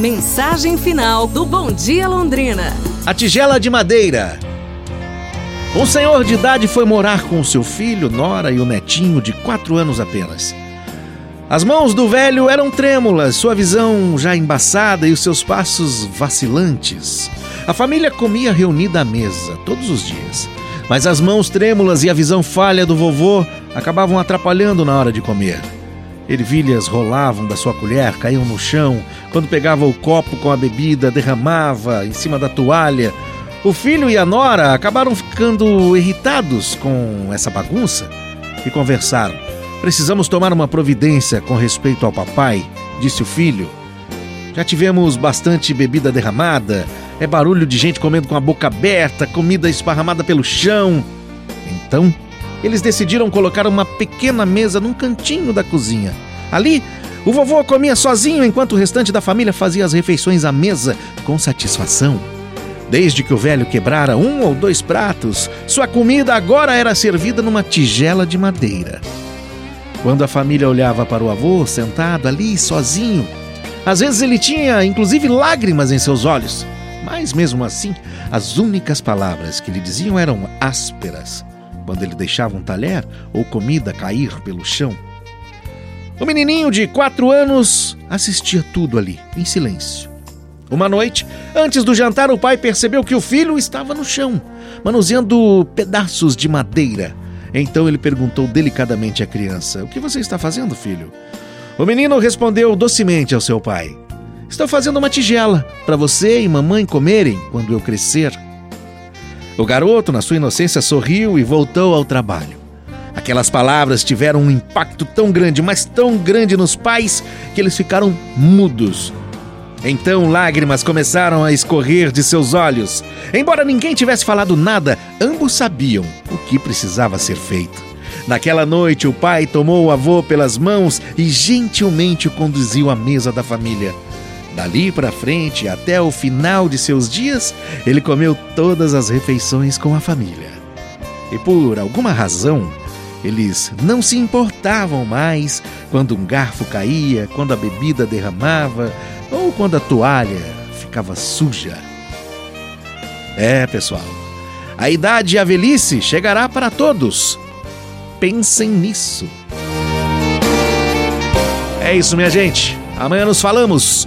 Mensagem final do Bom Dia Londrina. A tigela de madeira. Um senhor de idade foi morar com seu filho, Nora e o netinho de quatro anos apenas. As mãos do velho eram trêmulas, sua visão já embaçada e os seus passos vacilantes. A família comia reunida à mesa todos os dias, mas as mãos trêmulas e a visão falha do vovô acabavam atrapalhando na hora de comer. Ervilhas rolavam da sua colher, caíam no chão. Quando pegava o copo com a bebida, derramava em cima da toalha. O filho e a nora acabaram ficando irritados com essa bagunça e conversaram. Precisamos tomar uma providência com respeito ao papai, disse o filho. Já tivemos bastante bebida derramada, é barulho de gente comendo com a boca aberta, comida esparramada pelo chão. Então, eles decidiram colocar uma pequena mesa num cantinho da cozinha. Ali, o vovô comia sozinho enquanto o restante da família fazia as refeições à mesa com satisfação. Desde que o velho quebrara um ou dois pratos, sua comida agora era servida numa tigela de madeira. Quando a família olhava para o avô sentado ali sozinho, às vezes ele tinha inclusive lágrimas em seus olhos, mas mesmo assim, as únicas palavras que lhe diziam eram ásperas quando ele deixava um talher ou comida cair pelo chão. O menininho de quatro anos assistia tudo ali, em silêncio. Uma noite, antes do jantar, o pai percebeu que o filho estava no chão, manuseando pedaços de madeira então ele perguntou delicadamente à criança: O que você está fazendo, filho? O menino respondeu docemente ao seu pai: Estou fazendo uma tigela para você e mamãe comerem quando eu crescer. O garoto, na sua inocência, sorriu e voltou ao trabalho. Aquelas palavras tiveram um impacto tão grande, mas tão grande nos pais, que eles ficaram mudos então lágrimas começaram a escorrer de seus olhos. Embora ninguém tivesse falado nada, ambos sabiam o que precisava ser feito. Naquela noite, o pai tomou o avô pelas mãos e gentilmente o conduziu à mesa da família. Dali para frente, até o final de seus dias, ele comeu todas as refeições com a família. E por alguma razão, eles não se importavam mais quando um garfo caía, quando a bebida derramava, ou quando a toalha ficava suja. É, pessoal, a idade e a velhice chegará para todos. Pensem nisso. É isso, minha gente. Amanhã nos falamos.